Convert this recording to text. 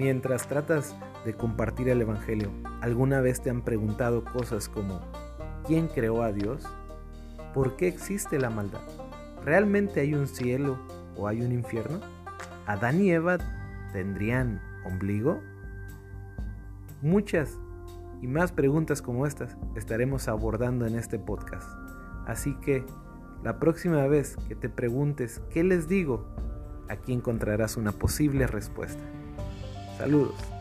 Mientras tratas de compartir el Evangelio, ¿alguna vez te han preguntado cosas como ¿quién creó a Dios? ¿Por qué existe la maldad? ¿Realmente hay un cielo o hay un infierno? ¿Adán y Eva tendrían ombligo? Muchas y más preguntas como estas estaremos abordando en este podcast. Así que la próxima vez que te preguntes qué les digo, aquí encontrarás una posible respuesta. Saludos.